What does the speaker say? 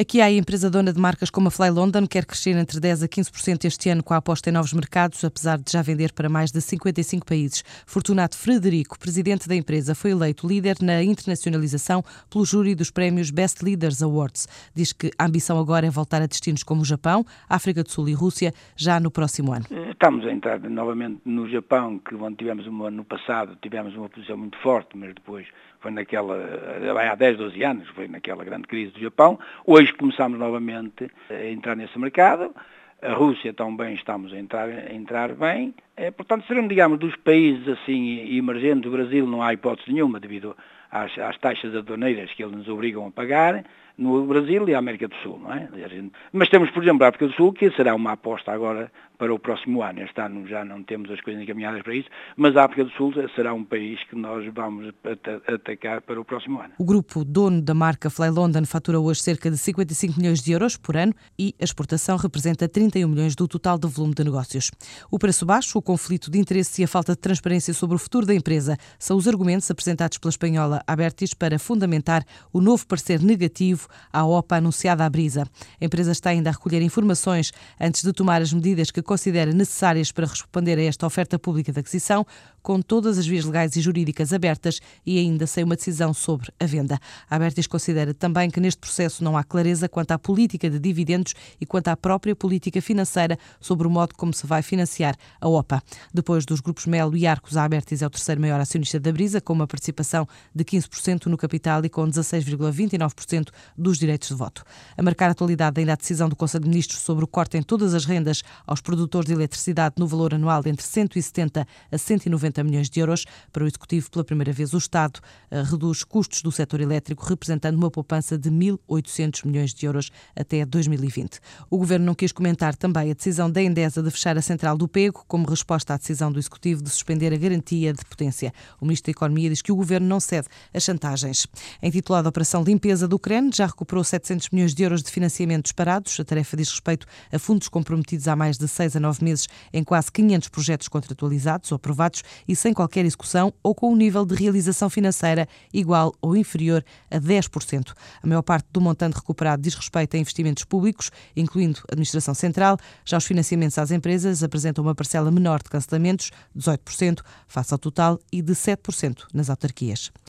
Aqui há a empresa dona de marcas como a Fly London, quer crescer entre 10% a 15% este ano com a aposta em novos mercados, apesar de já vender para mais de 55 países. Fortunato Frederico, presidente da empresa, foi eleito líder na internacionalização pelo júri dos prémios Best Leaders Awards. Diz que a ambição agora é voltar a destinos como o Japão, África do Sul e Rússia já no próximo ano. Estamos a entrar novamente no Japão, que onde tivemos uma, no passado tivemos uma posição muito forte, mas depois foi naquela, há 10, 12 anos, foi naquela grande crise do Japão. Hoje começamos novamente a entrar nesse mercado. A Rússia também estamos a entrar, a entrar bem. É, portanto, seremos, digamos, dos países assim emergentes, o Brasil não há hipótese nenhuma devido às, às taxas aduaneiras que eles nos obrigam a pagar no Brasil e a América do Sul, não é? Mas temos, por exemplo, a África do Sul, que será uma aposta agora para o próximo ano. Este ano já não temos as coisas encaminhadas para isso, mas a África do Sul será um país que nós vamos atacar para o próximo ano. O grupo dono da marca Fly London fatura hoje cerca de 55 milhões de euros por ano e a exportação representa 31 milhões do total do volume de negócios. O preço baixo, o conflito de interesse e a falta de transparência sobre o futuro da empresa são os argumentos apresentados pela espanhola Abertis para fundamentar o novo parecer negativo à OPA anunciada à brisa. A empresa está ainda a recolher informações antes de tomar as medidas que considera necessárias para responder a esta oferta pública de aquisição, com todas as vias legais e jurídicas abertas e ainda sem uma decisão sobre a venda. A Abertis considera também que neste processo não há clareza quanto à política de dividendos e quanto à própria política financeira sobre o modo como se vai financiar a OPA. Depois dos grupos Melo e Arcos, a Abertis é o terceiro maior acionista da Brisa, com uma participação de 15% no capital e com 16,29% dos direitos de voto. A marcar a atualidade ainda a decisão do Conselho de Ministros sobre o corte em todas as rendas aos produtores de eletricidade no valor anual entre 170 a 190 50 milhões de euros. Para o Executivo, pela primeira vez, o Estado eh, reduz custos do setor elétrico, representando uma poupança de 1.800 milhões de euros até 2020. O Governo não quis comentar também a decisão da Endesa de fechar a central do Pego, como resposta à decisão do Executivo de suspender a garantia de potência. O Ministro da Economia diz que o Governo não cede às chantagens. A intitulada Operação Limpeza do Ucrânia já recuperou 700 milhões de euros de financiamentos parados. A tarefa diz respeito a fundos comprometidos há mais de seis a nove meses em quase 500 projetos contratualizados ou aprovados e sem qualquer execução ou com um nível de realização financeira igual ou inferior a 10%. A maior parte do montante recuperado diz respeito a investimentos públicos, incluindo administração central. Já os financiamentos às empresas apresentam uma parcela menor de cancelamentos, 18%, face ao total, e de 7% nas autarquias.